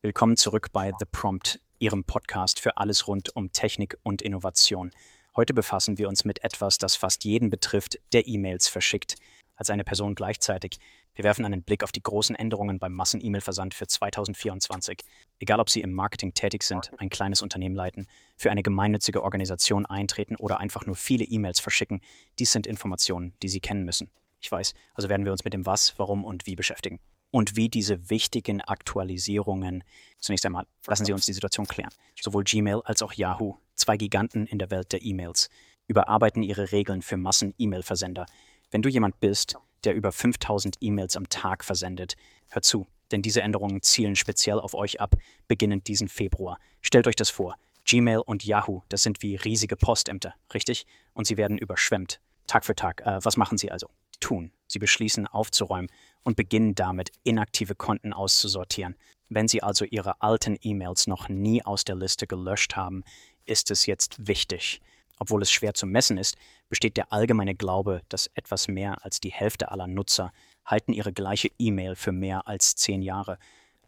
Willkommen zurück bei The Prompt, Ihrem Podcast für alles rund um Technik und Innovation. Heute befassen wir uns mit etwas, das fast jeden betrifft, der E-Mails verschickt, als eine Person gleichzeitig. Wir werfen einen Blick auf die großen Änderungen beim Massen-E-Mail-Versand für 2024. Egal, ob Sie im Marketing tätig sind, ein kleines Unternehmen leiten, für eine gemeinnützige Organisation eintreten oder einfach nur viele E-Mails verschicken, dies sind Informationen, die Sie kennen müssen. Ich weiß, also werden wir uns mit dem Was, Warum und Wie beschäftigen. Und wie diese wichtigen Aktualisierungen, zunächst einmal, lassen Sie uns die Situation klären. Sowohl Gmail als auch Yahoo, zwei Giganten in der Welt der E-Mails, überarbeiten ihre Regeln für Massen-E-Mail-Versender. Wenn du jemand bist, der über 5000 E-Mails am Tag versendet, hör zu, denn diese Änderungen zielen speziell auf euch ab, beginnend diesen Februar. Stellt euch das vor. Gmail und Yahoo, das sind wie riesige Postämter, richtig? Und sie werden überschwemmt. Tag für Tag. Äh, was machen sie also? tun. Sie beschließen aufzuräumen und beginnen damit, inaktive Konten auszusortieren. Wenn Sie also Ihre alten E-Mails noch nie aus der Liste gelöscht haben, ist es jetzt wichtig. Obwohl es schwer zu messen ist, besteht der allgemeine Glaube, dass etwas mehr als die Hälfte aller Nutzer halten ihre gleiche E-Mail für mehr als zehn Jahre.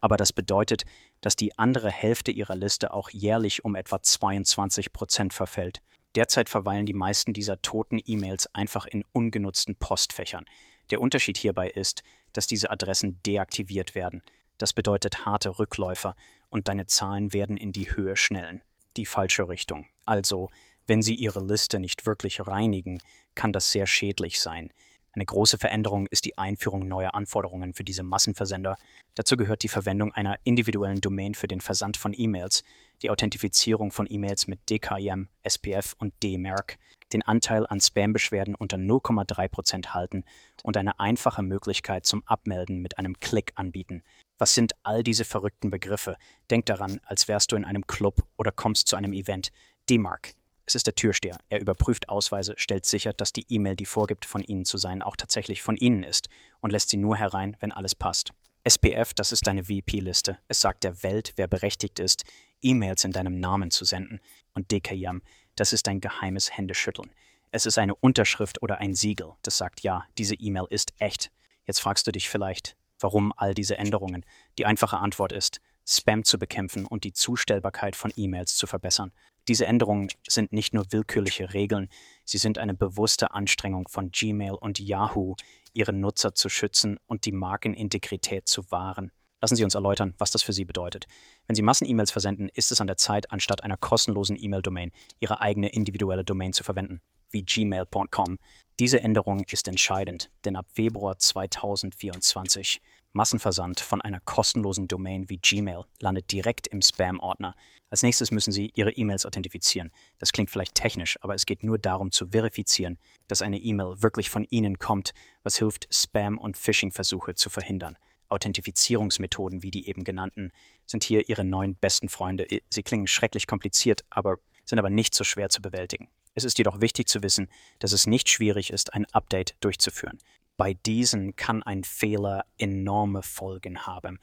Aber das bedeutet, dass die andere Hälfte ihrer Liste auch jährlich um etwa 22 Prozent verfällt. Derzeit verweilen die meisten dieser toten E-Mails einfach in ungenutzten Postfächern. Der Unterschied hierbei ist, dass diese Adressen deaktiviert werden. Das bedeutet harte Rückläufer und deine Zahlen werden in die Höhe schnellen. Die falsche Richtung. Also, wenn sie ihre Liste nicht wirklich reinigen, kann das sehr schädlich sein. Eine große Veränderung ist die Einführung neuer Anforderungen für diese Massenversender. Dazu gehört die Verwendung einer individuellen Domain für den Versand von E-Mails, die Authentifizierung von E-Mails mit DKIM, SPF und DMARC, den Anteil an Spam-Beschwerden unter 0,3% halten und eine einfache Möglichkeit zum Abmelden mit einem Klick anbieten. Was sind all diese verrückten Begriffe? Denk daran, als wärst du in einem Club oder kommst zu einem Event. DMARC, es ist der Türsteher. Er überprüft Ausweise, stellt sicher, dass die E-Mail, die vorgibt, von Ihnen zu sein, auch tatsächlich von Ihnen ist und lässt sie nur herein, wenn alles passt. SPF, das ist deine VP-Liste. Es sagt der Welt, wer berechtigt ist, E-Mails in deinem Namen zu senden. Und DKYAM, das ist dein geheimes Händeschütteln. Es ist eine Unterschrift oder ein Siegel, das sagt, ja, diese E-Mail ist echt. Jetzt fragst du dich vielleicht, warum all diese Änderungen? Die einfache Antwort ist, Spam zu bekämpfen und die Zustellbarkeit von E-Mails zu verbessern. Diese Änderungen sind nicht nur willkürliche Regeln, sie sind eine bewusste Anstrengung von Gmail und Yahoo, ihre Nutzer zu schützen und die Markenintegrität zu wahren. Lassen Sie uns erläutern, was das für Sie bedeutet. Wenn Sie Massen-E-Mails versenden, ist es an der Zeit, anstatt einer kostenlosen E-Mail-Domain Ihre eigene individuelle Domain zu verwenden, wie gmail.com. Diese Änderung ist entscheidend, denn ab Februar 2024 Massenversand von einer kostenlosen Domain wie Gmail landet direkt im Spam-Ordner. Als nächstes müssen Sie Ihre E-Mails authentifizieren. Das klingt vielleicht technisch, aber es geht nur darum zu verifizieren, dass eine E-Mail wirklich von Ihnen kommt, was hilft, Spam- und Phishing-Versuche zu verhindern. Authentifizierungsmethoden wie die eben genannten sind hier Ihre neuen besten Freunde. Sie klingen schrecklich kompliziert, aber sind aber nicht so schwer zu bewältigen. Es ist jedoch wichtig zu wissen, dass es nicht schwierig ist, ein Update durchzuführen. Bei diesen kann ein Fehler enorme Folgen haben.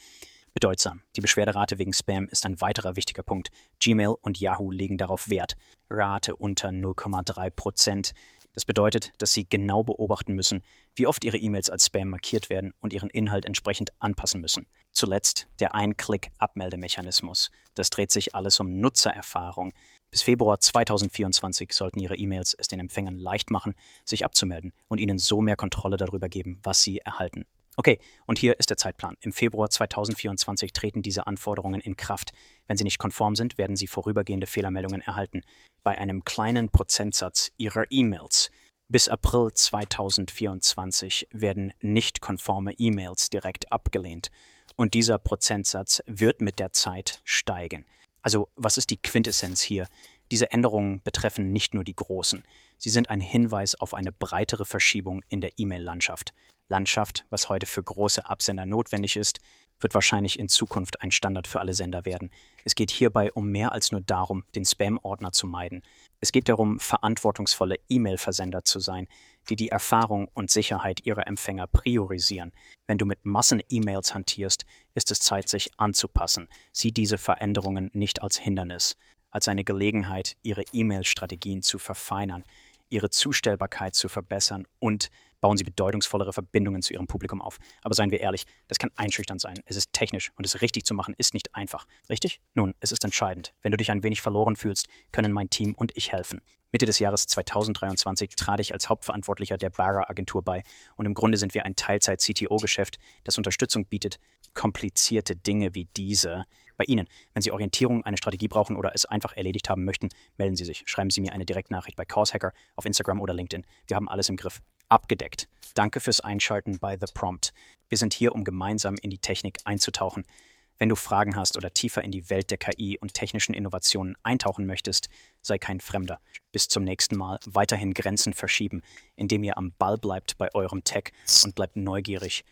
Bedeutsam. Die Beschwerderate wegen Spam ist ein weiterer wichtiger Punkt. Gmail und Yahoo legen darauf Wert. Rate unter 0,3 Prozent. Das bedeutet, dass Sie genau beobachten müssen, wie oft Ihre E-Mails als Spam markiert werden und Ihren Inhalt entsprechend anpassen müssen. Zuletzt der Ein-Klick-Abmeldemechanismus. Das dreht sich alles um Nutzererfahrung. Bis Februar 2024 sollten Ihre E-Mails es den Empfängern leicht machen, sich abzumelden und Ihnen so mehr Kontrolle darüber geben, was Sie erhalten. Okay, und hier ist der Zeitplan. Im Februar 2024 treten diese Anforderungen in Kraft. Wenn sie nicht konform sind, werden Sie vorübergehende Fehlermeldungen erhalten. Bei einem kleinen Prozentsatz Ihrer E-Mails. Bis April 2024 werden nicht konforme E-Mails direkt abgelehnt. Und dieser Prozentsatz wird mit der Zeit steigen. Also was ist die Quintessenz hier? Diese Änderungen betreffen nicht nur die Großen. Sie sind ein Hinweis auf eine breitere Verschiebung in der E-Mail-Landschaft. Landschaft, was heute für große Absender notwendig ist, wird wahrscheinlich in Zukunft ein Standard für alle Sender werden. Es geht hierbei um mehr als nur darum, den Spam-Ordner zu meiden. Es geht darum, verantwortungsvolle E-Mail-Versender zu sein, die die Erfahrung und Sicherheit ihrer Empfänger priorisieren. Wenn du mit Massen-E-Mails hantierst, ist es Zeit, sich anzupassen. Sieh diese Veränderungen nicht als Hindernis, als eine Gelegenheit, ihre E-Mail-Strategien zu verfeinern, ihre Zustellbarkeit zu verbessern und Bauen Sie bedeutungsvollere Verbindungen zu Ihrem Publikum auf. Aber seien wir ehrlich, das kann einschüchternd sein. Es ist technisch und es richtig zu machen ist nicht einfach. Richtig? Nun, es ist entscheidend. Wenn du dich ein wenig verloren fühlst, können mein Team und ich helfen. Mitte des Jahres 2023 trat ich als Hauptverantwortlicher der Bara Agentur bei und im Grunde sind wir ein Teilzeit-CTO-Geschäft, das Unterstützung bietet, komplizierte Dinge wie diese bei Ihnen. Wenn Sie Orientierung, eine Strategie brauchen oder es einfach erledigt haben möchten, melden Sie sich. Schreiben Sie mir eine Direktnachricht bei Causehacker auf Instagram oder LinkedIn. Wir haben alles im Griff. Abgedeckt. Danke fürs Einschalten bei The Prompt. Wir sind hier, um gemeinsam in die Technik einzutauchen. Wenn du Fragen hast oder tiefer in die Welt der KI und technischen Innovationen eintauchen möchtest, sei kein Fremder. Bis zum nächsten Mal weiterhin Grenzen verschieben, indem ihr am Ball bleibt bei eurem Tech und bleibt neugierig